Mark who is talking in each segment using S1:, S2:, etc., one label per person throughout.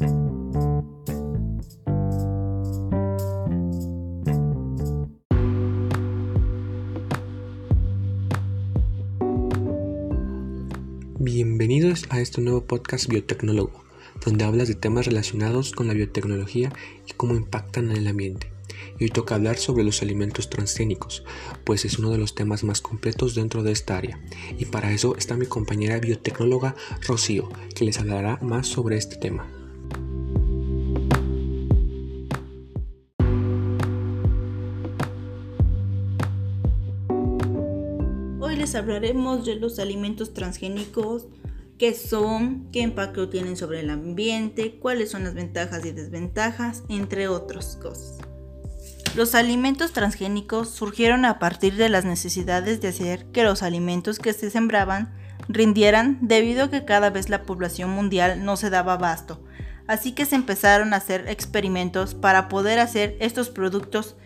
S1: Bienvenidos a este nuevo podcast Biotecnólogo, donde hablas de temas relacionados con la biotecnología y cómo impactan en el ambiente. Y hoy toca hablar sobre los alimentos transgénicos, pues es uno de los temas más completos dentro de esta área. Y para eso está mi compañera biotecnóloga Rocío, que les hablará más sobre este tema.
S2: Hablaremos de los alimentos transgénicos, qué son, qué impacto tienen sobre el ambiente, cuáles son las ventajas y desventajas, entre otras cosas. Los alimentos transgénicos surgieron a partir de las necesidades de hacer que los alimentos que se sembraban rindieran debido a que cada vez la población mundial no se daba abasto, así que se empezaron a hacer experimentos para poder hacer estos productos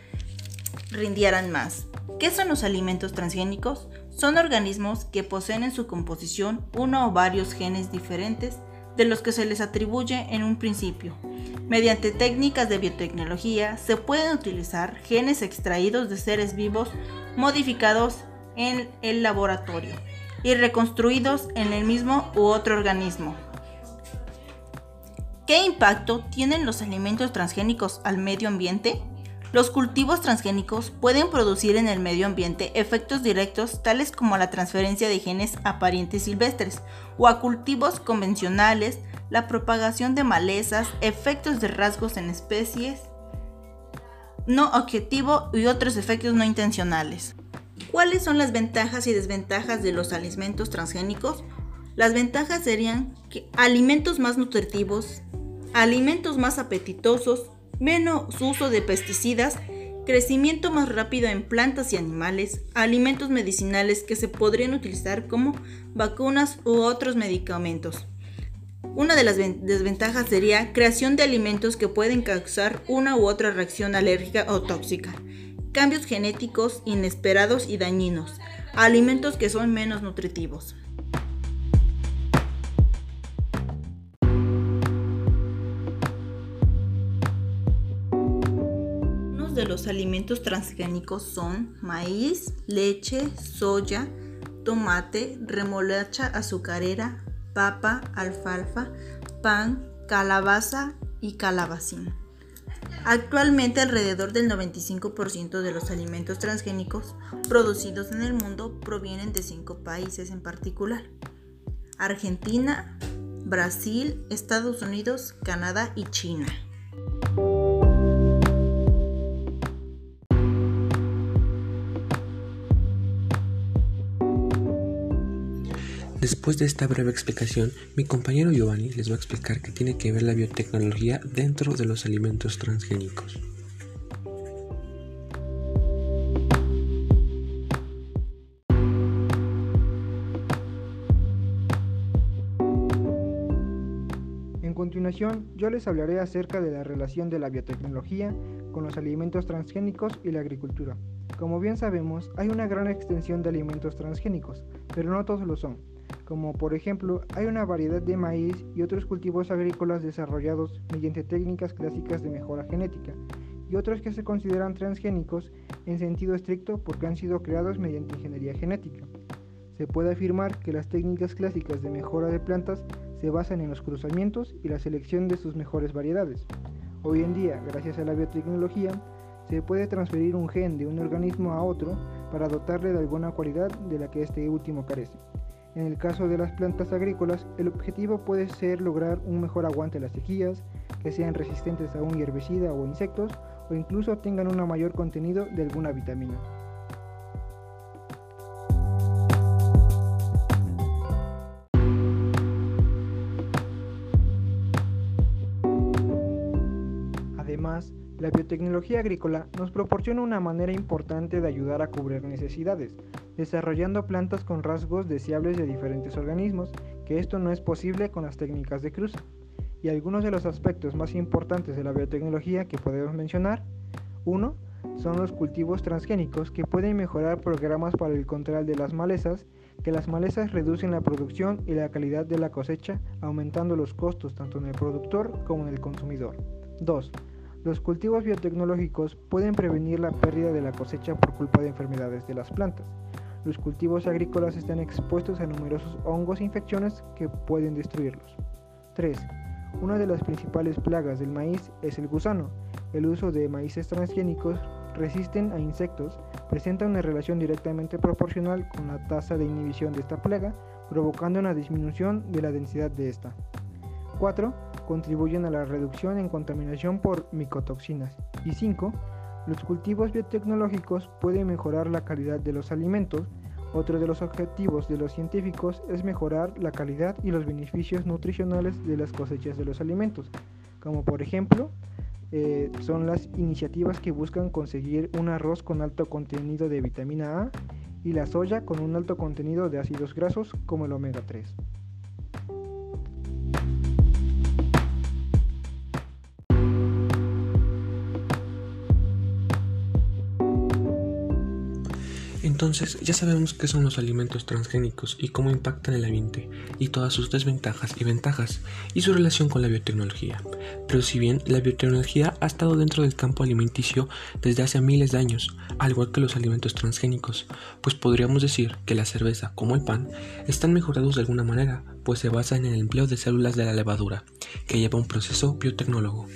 S2: rindieran más. ¿Qué son los alimentos transgénicos? Son organismos que poseen en su composición uno o varios genes diferentes de los que se les atribuye en un principio. Mediante técnicas de biotecnología se pueden utilizar genes extraídos de seres vivos modificados en el laboratorio y reconstruidos en el mismo u otro organismo. ¿Qué impacto tienen los alimentos transgénicos al medio ambiente? Los cultivos transgénicos pueden producir en el medio ambiente efectos directos tales como la transferencia de genes a parientes silvestres o a cultivos convencionales, la propagación de malezas, efectos de rasgos en especies no objetivo y otros efectos no intencionales. ¿Cuáles son las ventajas y desventajas de los alimentos transgénicos? Las ventajas serían que alimentos más nutritivos, alimentos más apetitosos, menos uso de pesticidas, crecimiento más rápido en plantas y animales, alimentos medicinales que se podrían utilizar como vacunas u otros medicamentos. Una de las desventajas sería creación de alimentos que pueden causar una u otra reacción alérgica o tóxica, cambios genéticos inesperados y dañinos, alimentos que son menos nutritivos. De los alimentos transgénicos son maíz, leche, soya, tomate, remolacha azucarera, papa, alfalfa, pan, calabaza y calabacín. Actualmente alrededor del 95% de los alimentos transgénicos producidos en el mundo provienen de cinco países en particular. Argentina, Brasil, Estados Unidos, Canadá y China.
S1: Después de esta breve explicación, mi compañero Giovanni les va a explicar qué tiene que ver la biotecnología dentro de los alimentos transgénicos.
S3: En continuación, yo les hablaré acerca de la relación de la biotecnología con los alimentos transgénicos y la agricultura. Como bien sabemos, hay una gran extensión de alimentos transgénicos, pero no todos lo son como por ejemplo hay una variedad de maíz y otros cultivos agrícolas desarrollados mediante técnicas clásicas de mejora genética, y otros que se consideran transgénicos en sentido estricto porque han sido creados mediante ingeniería genética. Se puede afirmar que las técnicas clásicas de mejora de plantas se basan en los cruzamientos y la selección de sus mejores variedades. Hoy en día, gracias a la biotecnología, se puede transferir un gen de un organismo a otro para dotarle de alguna cualidad de la que este último carece. En el caso de las plantas agrícolas, el objetivo puede ser lograr un mejor aguante a las sequías, que sean resistentes a un herbicida o insectos, o incluso tengan un mayor contenido de alguna vitamina. La biotecnología agrícola nos proporciona una manera importante de ayudar a cubrir necesidades, desarrollando plantas con rasgos deseables de diferentes organismos, que esto no es posible con las técnicas de cruce. Y algunos de los aspectos más importantes de la biotecnología que podemos mencionar, uno, son los cultivos transgénicos que pueden mejorar programas para el control de las malezas que las malezas reducen la producción y la calidad de la cosecha, aumentando los costos tanto en el productor como en el consumidor. 2. Los cultivos biotecnológicos pueden prevenir la pérdida de la cosecha por culpa de enfermedades de las plantas. Los cultivos agrícolas están expuestos a numerosos hongos e infecciones que pueden destruirlos. 3. Una de las principales plagas del maíz es el gusano. El uso de maíces transgénicos resisten a insectos presenta una relación directamente proporcional con la tasa de inhibición de esta plaga, provocando una disminución de la densidad de esta. 4. Contribuyen a la reducción en contaminación por micotoxinas. Y 5. Los cultivos biotecnológicos pueden mejorar la calidad de los alimentos. Otro de los objetivos de los científicos es mejorar la calidad y los beneficios nutricionales de las cosechas de los alimentos, como por ejemplo eh, son las iniciativas que buscan conseguir un arroz con alto contenido de vitamina A y la soya con un alto contenido de ácidos grasos como el omega 3.
S1: Entonces ya sabemos qué son los alimentos transgénicos y cómo impactan el ambiente y todas sus desventajas y ventajas y su relación con la biotecnología. Pero si bien la biotecnología ha estado dentro del campo alimenticio desde hace miles de años, al igual que los alimentos transgénicos, pues podríamos decir que la cerveza como el pan están mejorados de alguna manera, pues se basan en el empleo de células de la levadura, que lleva un proceso biotecnólogo.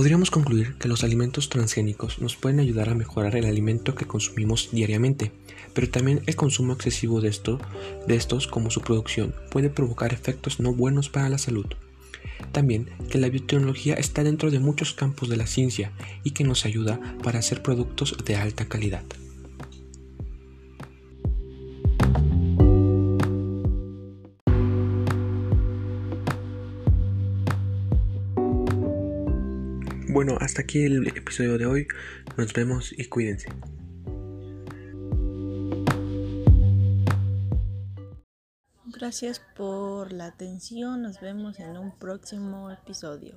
S1: Podríamos concluir que los alimentos transgénicos nos pueden ayudar a mejorar el alimento que consumimos diariamente, pero también el consumo excesivo de, de estos como su producción puede provocar efectos no buenos para la salud. También que la biotecnología está dentro de muchos campos de la ciencia y que nos ayuda para hacer productos de alta calidad. Bueno, hasta aquí el episodio de hoy. Nos vemos y cuídense.
S2: Gracias por la atención. Nos vemos en un próximo episodio.